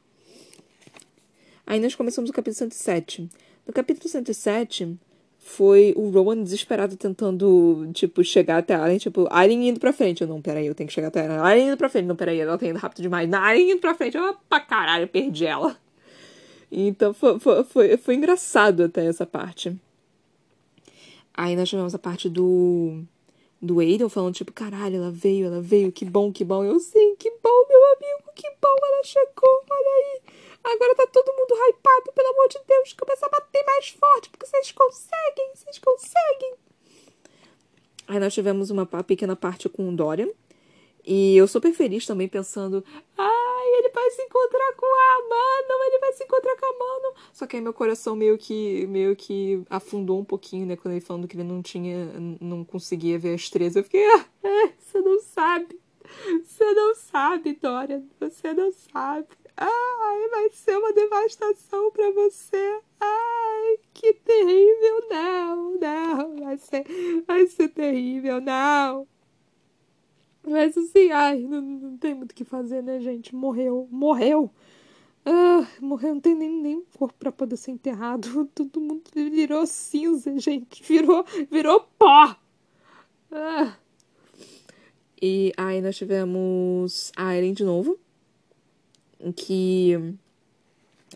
Aí nós começamos o capítulo 107. No capítulo 107, foi o Rowan desesperado tentando, tipo, chegar até a Alien, tipo, Alien indo pra frente. Eu, não, peraí, eu tenho que chegar até ela. Alien indo pra frente. Não, peraí, ela tá indo rápido demais. Alien indo pra frente. Pra caralho, perdi ela. Então foi, foi, foi, foi engraçado até essa parte. Aí nós tivemos a parte do. Do Aiden falando, tipo, caralho, ela veio, ela veio, que bom, que bom. Eu sim, que bom, meu amigo, que bom, ela chegou, olha aí. Agora tá todo mundo hypado, pelo amor de Deus, começa a bater mais forte, porque vocês conseguem, vocês conseguem. Aí nós tivemos uma pequena parte com o Dorian. E eu super feliz também pensando, ai, ele vai se encontrar com a Amanda, ele vai se encontrar com a Amanda. Só que aí meu coração meio que meio que afundou um pouquinho, né, quando ele falando que ele não tinha, não conseguia ver as três. Eu fiquei, ah, é, você não sabe. Você não sabe, Dória, você não sabe. Ai, vai ser uma devastação para você. Ai, que terrível. Não, não, vai ser, vai ser terrível, não. Mas assim, ai, não, não tem muito o que fazer, né, gente? Morreu, morreu. Ah, morreu, não tem nem, nem corpo pra poder ser enterrado. *laughs* Todo mundo virou cinza, gente. Virou, virou pó. Ah. E aí nós tivemos a Eren de novo. Que.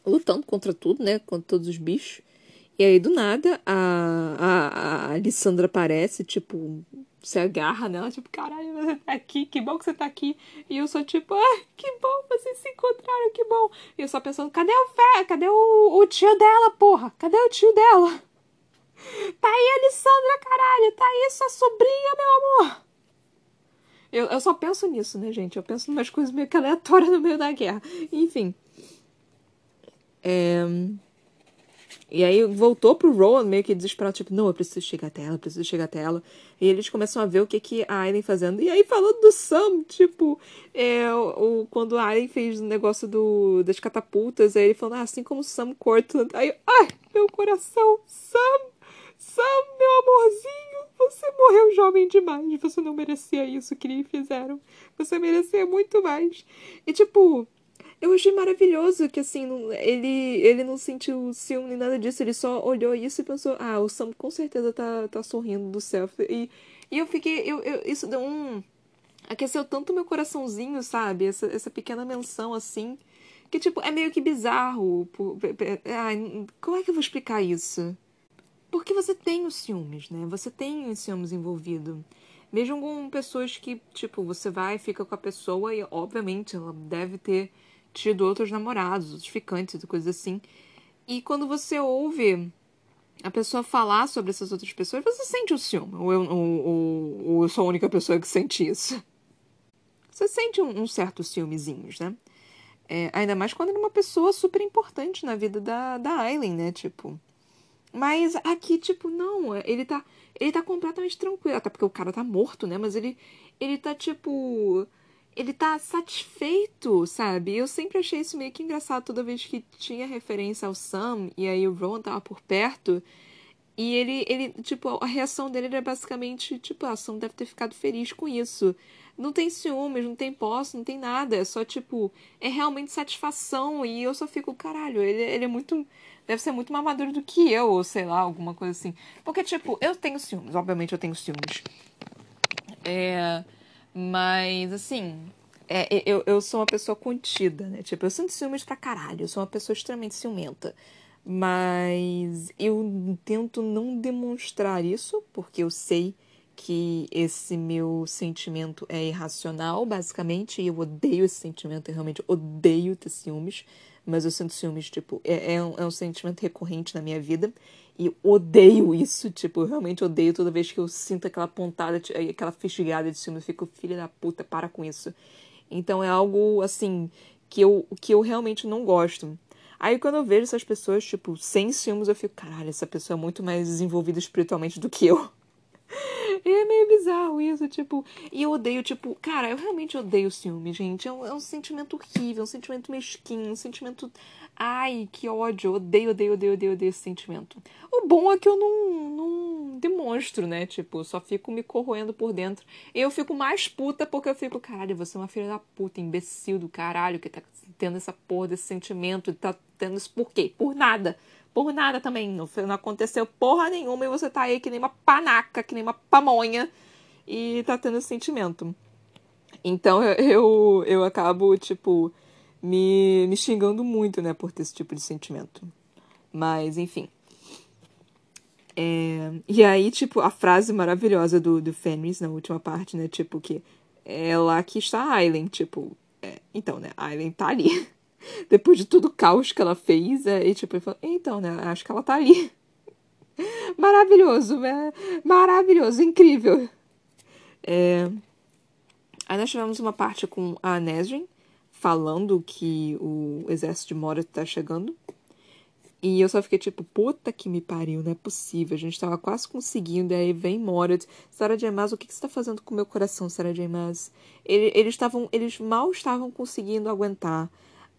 lutando contra tudo, né? Contra todos os bichos. E aí, do nada, a, a, a Alessandra aparece, tipo, se agarra nela, tipo, caralho, você tá aqui, que bom que você tá aqui. E eu sou tipo, ah, que bom, vocês se encontraram, que bom. E eu só pensando, cadê o Fé? Cadê o, o tio dela, porra? Cadê o tio dela? *laughs* Tá aí, Alessandra, caralho, tá aí sua sobrinha, meu amor. Eu, eu só penso nisso, né, gente? Eu penso em umas coisas meio que aleatórias no meio da guerra. Enfim. É... E aí voltou pro Rowan meio que desesperado, tipo, não, eu preciso chegar até ela, eu preciso chegar até ela. E eles começam a ver o que, que a Aileen fazendo. E aí falando do Sam, tipo, é, o, quando a Aileen fez o negócio do, das catapultas, aí ele falando, ah, assim como o Sam Cortland. Aí, ai, meu coração, Sam, Sam, meu amorzinho, você morreu jovem demais. Você não merecia isso que lhe fizeram. Você merecia muito mais. E tipo, eu achei maravilhoso que, assim, ele, ele não sentiu ciúme nem nada disso. Ele só olhou isso e pensou, ah, o Sam com certeza tá, tá sorrindo do céu. E, e eu fiquei, eu, eu, isso deu um... Aqueceu tanto meu coraçãozinho, sabe? Essa, essa pequena menção, assim, que, tipo, é meio que bizarro. Por, ai, como é que eu vou explicar isso? Porque você tem os ciúmes, né? Você tem os ciúmes envolvido. Mesmo com pessoas que, tipo, você vai, fica com a pessoa e, obviamente, ela deve ter tido outros namorados, outros ficantes e coisas assim. E quando você ouve a pessoa falar sobre essas outras pessoas, você sente o ciúme. Ou eu, ou, ou, ou eu sou a única pessoa que sente isso. Você sente um, um certo ciúmezinhos, né? É, ainda mais quando ele é uma pessoa super importante na vida da, da Aileen, né? Tipo. Mas aqui, tipo, não, ele tá. Ele tá completamente tranquilo. Até porque o cara tá morto, né? Mas ele. Ele tá, tipo ele tá satisfeito, sabe? Eu sempre achei isso meio que engraçado toda vez que tinha referência ao Sam e aí o Ron tava por perto. E ele, ele, tipo, a reação dele era basicamente, tipo, a Sam deve ter ficado feliz com isso. Não tem ciúmes, não tem posse, não tem nada. É só, tipo, é realmente satisfação. E eu só fico, caralho, ele, ele é muito. Deve ser muito mais maduro do que eu, ou sei lá, alguma coisa assim. Porque, tipo, eu tenho ciúmes, obviamente eu tenho ciúmes. É. Mas, assim, é, eu, eu sou uma pessoa contida, né? Tipo, eu sinto ciúmes pra caralho. Eu sou uma pessoa extremamente ciumenta. Mas eu tento não demonstrar isso, porque eu sei que esse meu sentimento é irracional, basicamente, e eu odeio esse sentimento, eu realmente odeio ter ciúmes, mas eu sinto ciúmes, tipo, é, é, um, é um sentimento recorrente na minha vida, e odeio isso, tipo, realmente odeio toda vez que eu sinto aquela pontada, aquela festigada de ciúme, eu fico, filha da puta, para com isso. Então é algo, assim, que eu, que eu realmente não gosto. Aí quando eu vejo essas pessoas, tipo, sem ciúmes, eu fico, caralho, essa pessoa é muito mais desenvolvida espiritualmente do que eu. *laughs* E é meio bizarro isso, tipo. E eu odeio, tipo, cara, eu realmente odeio ciúme, gente. É um, é um sentimento horrível, um sentimento mesquinho, um sentimento Ai, que ódio. Odeio, odeio, odeio, odeio, odeio esse sentimento. O bom é que eu não, não demonstro, né? Tipo, só fico me corroendo por dentro. Eu fico mais puta porque eu fico, caralho, você é uma filha da puta, imbecil do caralho, que tá tendo essa porra desse sentimento, tá tendo isso por quê? Por nada. Por nada também. Não, não aconteceu porra nenhuma e você tá aí que nem uma panaca, que nem uma pamonha e tá tendo esse sentimento. Então eu, eu, eu acabo, tipo me, me xingando muito, né, por ter esse tipo de sentimento. Mas, enfim. É, e aí, tipo, a frase maravilhosa do, do Fenris na última parte, né, tipo, que é lá que está a Aileen, tipo, é, então, né, a Aileen tá ali. *laughs* Depois de todo o caos que ela fez, é, e tipo, ele falou, então, né, acho que ela tá ali. *laughs* Maravilhoso, né? Maravilhoso, incrível. É... Aí nós tivemos uma parte com a Nesrin falando que o exército de Moria tá chegando. E eu só fiquei tipo, puta que me pariu, não é possível. A gente tava quase conseguindo, e aí vem Morat. Sarah J. Maas, o que, que você tá fazendo com o meu coração, Sarah J. Maas? Ele, eles, tavam, eles mal estavam conseguindo aguentar.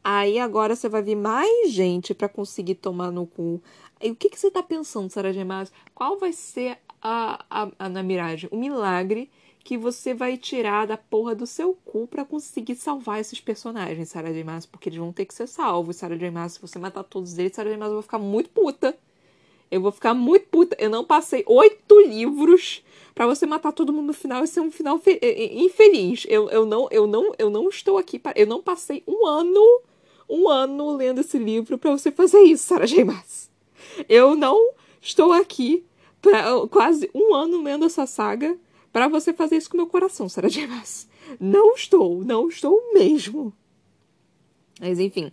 Aí agora você vai vir mais gente para conseguir tomar no cu. E o que, que você tá pensando, Sarah J. Maas? Qual vai ser a, a, a, na miragem? O milagre que você vai tirar da porra do seu cu para conseguir salvar esses personagens, Sarah J. Maas, porque eles vão ter que ser salvos, Sarah J. Maas. Se você matar todos eles, Sarah J. Maas, eu vou ficar muito puta. Eu vou ficar muito puta. Eu não passei oito livros para você matar todo mundo no final e ser um final infeliz. Eu, eu, não, eu, não, eu não estou aqui para. Eu não passei um ano, um ano lendo esse livro para você fazer isso, Sarah J. Maas. Eu não estou aqui para quase um ano lendo essa saga para você fazer isso com meu coração, Sarah J. Maas. Não estou, não estou mesmo. Mas enfim.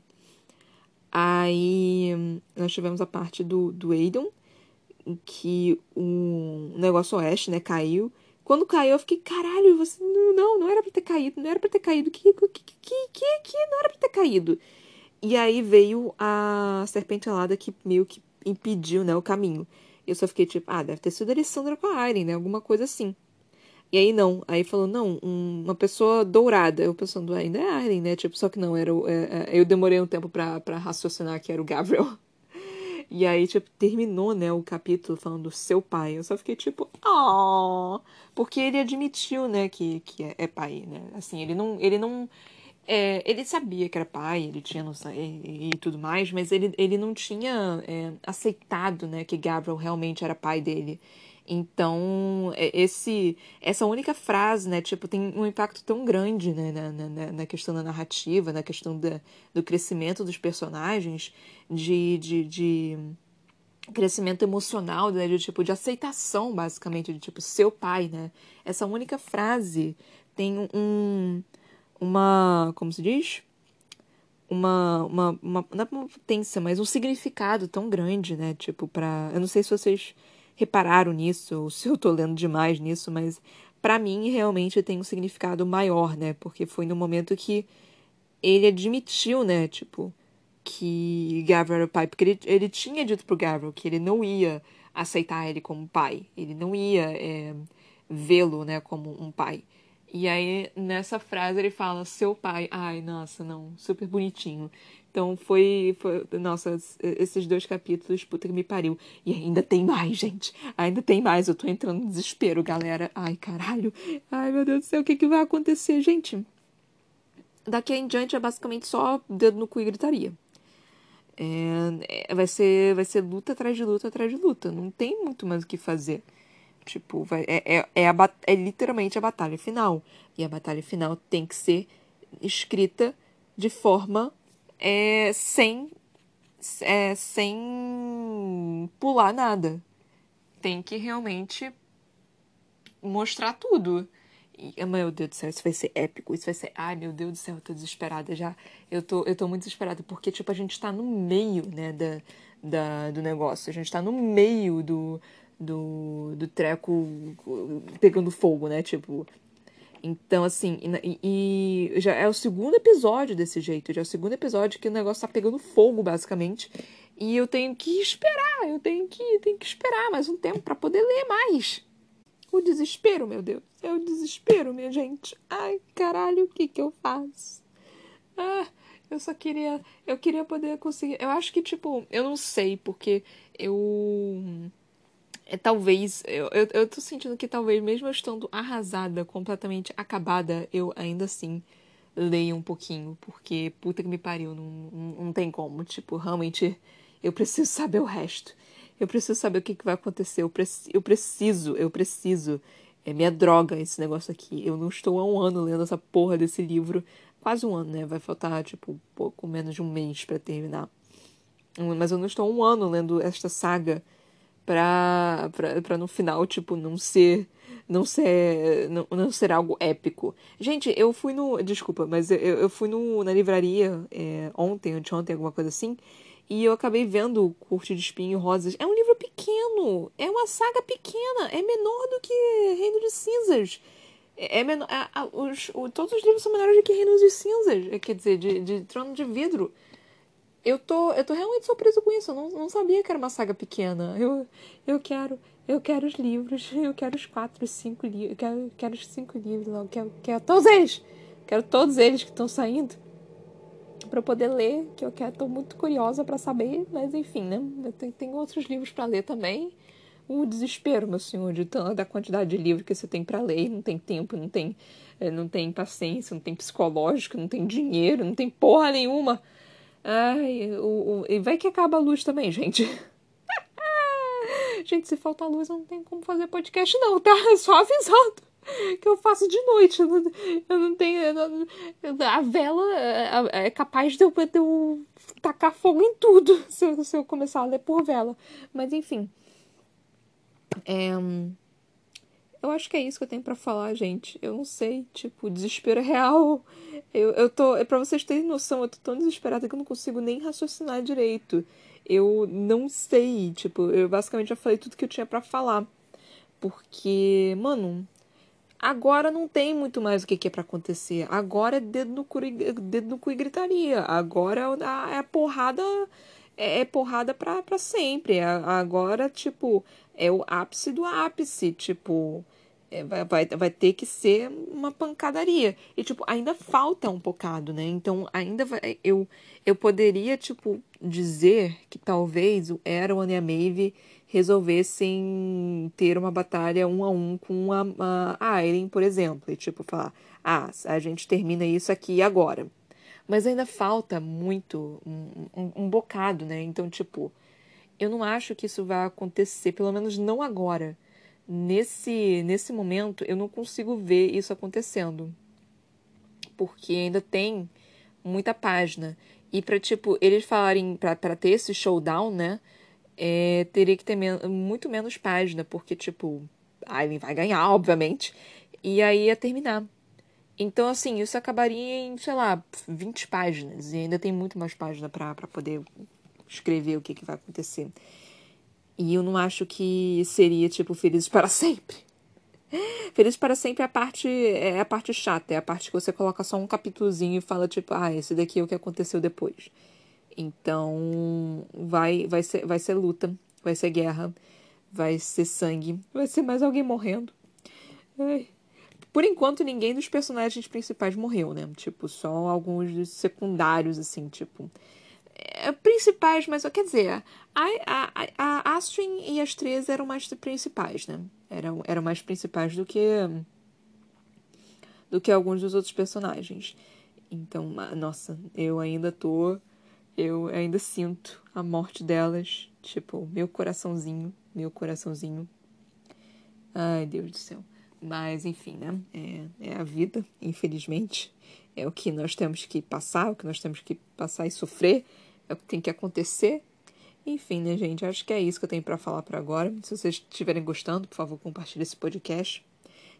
Aí nós tivemos a parte do, do Aidon, em que o negócio oeste, né, caiu. Quando caiu, eu fiquei, caralho, você. Não, não era pra ter caído, não era pra ter caído. Que, que, que, que, que não era pra ter caído. E aí veio a serpente alada que meio que impediu, né, o caminho. Eu só fiquei tipo, ah, deve ter sido a Alessandra com a Irene, né? Alguma coisa assim. E aí não, aí falou, não, um, uma pessoa dourada. Eu pensando, ainda é Arlen, né? Tipo, só que não, era o, é, é, eu demorei um tempo pra raciocinar que era o Gabriel. *laughs* E aí, tipo, terminou, né, o capítulo falando do seu pai. Eu só fiquei tipo, oh, porque ele admitiu, né, que, que é, é pai, né? Assim, ele não, ele não, é, ele sabia que era pai, ele tinha noção e, e, tudo mais, mas ele, ele não tinha é, aceitado, né, que Gabriel realmente era pai dele. Então, é, esse, essa única frase, né, tipo, tem um impacto tão grande, né, na, na, na questão da narrativa, na questão da, do crescimento dos personagens, de, de, de crescimento emocional, né, de tipo, de aceitação, basicamente, de tipo, seu pai, né. Essa única frase tem um, uma, como se diz? Uma, uma, uma, não é uma potência, mas um significado tão grande, né, tipo, pra, eu não sei se vocês repararam nisso, ou se eu tô lendo demais nisso, mas para mim realmente tem um significado maior, né? Porque foi no momento que ele admitiu, né, tipo, que Gabriel era o pai, porque ele, ele tinha dito pro Gabriel que ele não ia aceitar ele como pai, ele não ia é, vê-lo, né, como um pai. E aí, nessa frase, ele fala, seu pai. Ai, nossa, não, super bonitinho. Então foi, foi. Nossa, esses dois capítulos, puta que me pariu. E ainda tem mais, gente. Ainda tem mais. Eu tô entrando em desespero, galera. Ai, caralho. Ai, meu Deus do céu, o que, que vai acontecer, gente? Daqui em diante é basicamente só dedo no cu e gritaria. É, é, vai, ser, vai ser luta atrás de luta atrás de luta. Não tem muito mais o que fazer. Tipo, vai, é, é, é, a, é literalmente a batalha final. E a batalha final tem que ser escrita de forma é, sem, é, sem pular nada. Tem que realmente mostrar tudo. E, meu Deus do céu, isso vai ser épico, isso vai ser. Ai, meu Deus do céu, eu tô desesperada já. Eu tô, eu tô muito desesperada, porque, tipo, a gente tá no meio, né, da, da, do negócio. A gente tá no meio do, do, do treco pegando fogo, né? Tipo, então, assim, e, e, já é o segundo episódio desse jeito, já é o segundo episódio que o negócio tá pegando fogo, basicamente. E eu tenho que esperar, eu tenho que, tenho que esperar mais um tempo para poder ler mais. O desespero, meu Deus. É o desespero, minha gente. Ai, caralho, o que que eu faço? Ah, eu só queria. Eu queria poder conseguir. Eu acho que, tipo, eu não sei, porque eu é, talvez, eu, eu, eu tô sentindo que talvez, mesmo eu estando arrasada, completamente acabada, eu ainda assim leia um pouquinho, porque puta que me pariu, não, não, não tem como. Tipo, realmente eu preciso saber o resto. Eu preciso saber o que, que vai acontecer. Eu, preci eu preciso, eu preciso. É minha droga esse negócio aqui. Eu não estou há um ano lendo essa porra desse livro. Quase um ano, né? Vai faltar, tipo, pouco menos de um mês para terminar. Mas eu não estou há um ano lendo esta saga pra, pra, pra no final, tipo, não ser não ser não, não ser algo épico. Gente, eu fui no. Desculpa, mas eu, eu fui no, na livraria é, ontem, anteontem, alguma coisa assim, e eu acabei vendo Curte de Espinho e Rosas. É um livro pequeno, é uma saga pequena, é menor do que Reino de Cinzas. É, menor, é, os, o, todos os livros são menores do que Reinos de Cinzas, é, quer dizer, de, de Trono de Vidro. Eu tô, eu tô realmente surpreso com isso. Eu não, não sabia que era uma saga pequena. Eu, eu quero, eu quero os livros. *laughs* Eu quero os quatro, cinco livros. Eu quero, quero os cinco livros. Eu quero, quero todos eles. Quero todos eles que estão saindo para poder ler, que eu quero, tô muito curiosa para saber, mas enfim, né? Eu tenho, tenho outros livros para ler também. O desespero, meu senhor, de da quantidade de livros que você tem para ler, não tem tempo, não tem, eh, não tem paciência, não tem psicológico, não tem dinheiro, não tem porra nenhuma. Ai, o, o, e vai que acaba a luz também, gente. *laughs* gente, se falta luz, eu não tenho como fazer podcast, não, tá? *laughs* Só avisando que eu faço de noite. Eu não, eu não tenho. Eu não, a vela é, é capaz de eu, de eu, tacar fogo em tudo *laughs* se eu, se eu começar a ler por vela. Mas enfim. É, eu acho que é isso que eu tenho para falar, gente. Eu não sei, tipo, desespero é real. Eu, eu tô. É pra vocês terem noção, eu tô tão desesperada que eu não consigo nem raciocinar direito. Eu não sei, tipo, eu basicamente já falei tudo que eu tinha para falar. Porque, mano, Agora não tem muito mais o que, que é para acontecer. Agora é dedo no, cu, dedo no cu e gritaria. Agora é, é porrada é, é porrada pra, pra sempre. Agora, tipo, é o ápice do ápice. Tipo, é, vai, vai, vai ter que ser uma pancadaria. E, tipo, ainda falta um bocado, né? Então, ainda vai, eu, eu poderia, tipo, dizer que talvez o Aaron e a Maeve resolvessem ter uma batalha um a um com a, a Aileen, por exemplo, e tipo falar, ah, a gente termina isso aqui agora. Mas ainda falta muito, um, um, um bocado, né? Então, tipo, eu não acho que isso vai acontecer, pelo menos não agora. Nesse, nesse momento, eu não consigo ver isso acontecendo. Porque ainda tem muita página. E para tipo, eles falarem, para ter esse showdown, né? é, teria que ter men muito menos página, porque, tipo, a Aileen vai ganhar, obviamente, e aí ia terminar. Então, assim, isso acabaria em, sei lá, 20 páginas, e ainda tem muito mais página para poder escrever o que, que vai acontecer. E eu não acho que seria, tipo, Felizes para *laughs* Sempre. Felizes para Sempre é a parte, é a parte chata, é a parte que você coloca só um capítulozinho e fala, tipo, ah, esse daqui é o que aconteceu depois. Então, vai, vai, ser, vai ser luta, vai ser guerra, vai ser sangue, vai ser mais alguém morrendo. Ai. Por enquanto, ninguém dos personagens principais morreu, né? Tipo, só alguns secundários, assim, tipo. É, principais, mas quer dizer, a, a, a Astrid e as três eram mais principais, né? Eram, eram mais principais do que. do que alguns dos outros personagens. Então, nossa, eu ainda tô eu ainda sinto a morte delas. Tipo, meu coraçãozinho, meu coraçãozinho. Ai, Deus do céu. Mas, enfim, né? É, é a vida, infelizmente. É o que nós temos que passar, o que nós temos que passar e sofrer. É o que tem que acontecer. Enfim, né, gente? Acho que é isso que eu tenho para falar por agora. Se vocês estiverem gostando, por favor, compartilhe esse podcast.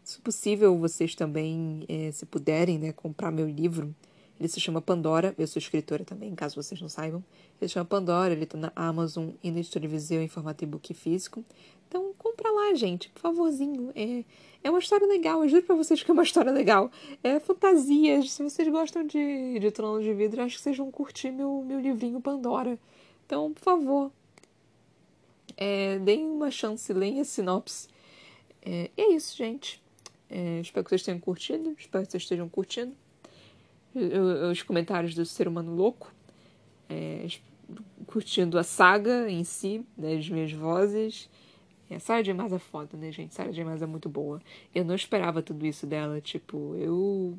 Se possível, vocês também, é, se puderem, né, comprar meu livro ele se chama Pandora, eu sou escritora também, caso vocês não saibam. Ele se chama Pandora, ele tá na Amazon e no Editora Viseu em formato e-book físico. Então, compra lá, gente, por favorzinho. É, é uma história legal, eu juro pra vocês que é uma história legal. É fantasia, se vocês gostam de, de Trono de Vidro, acho que vocês vão curtir meu, meu livrinho Pandora. Então, por favor, é, deem uma chance, leiam a sinopse. É, e é isso, gente. É, espero que vocês tenham curtido, espero que vocês estejam curtindo os comentários do Ser Humano Louco, é, curtindo a saga em si, né, as minhas vozes. É, Sarah J. Maas é foda, né, gente? Sarah J. Maas é muito boa. Eu não esperava tudo isso dela, tipo, eu...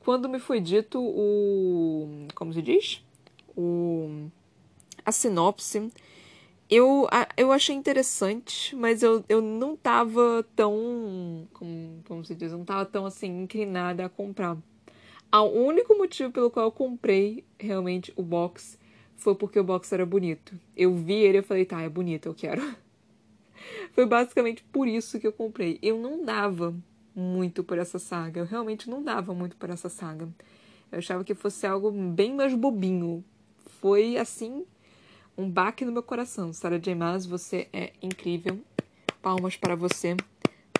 Quando me foi dito o... como se diz? O... a sinopse... Eu, eu achei interessante, mas eu, eu não tava tão. Como, como se diz? Eu não tava tão assim inclinada a comprar. O único motivo pelo qual eu comprei realmente o box foi porque o box era bonito. Eu vi ele e falei, tá, é bonito, eu quero. *laughs* foi basicamente por isso que eu comprei. Eu não dava muito por essa saga. Eu realmente não dava muito por essa saga. Eu achava que fosse algo bem mais bobinho. Foi assim um baque no meu coração. Sarah J. Maas, você é incrível. Palmas para você.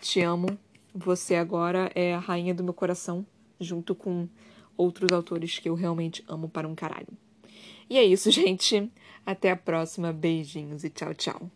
Te amo. você agora é a rainha do meu coração, junto com outros autores que eu realmente amo para um caralho. E é isso, *laughs* gente. Até a próxima. Beijinhos e tchau, tchau.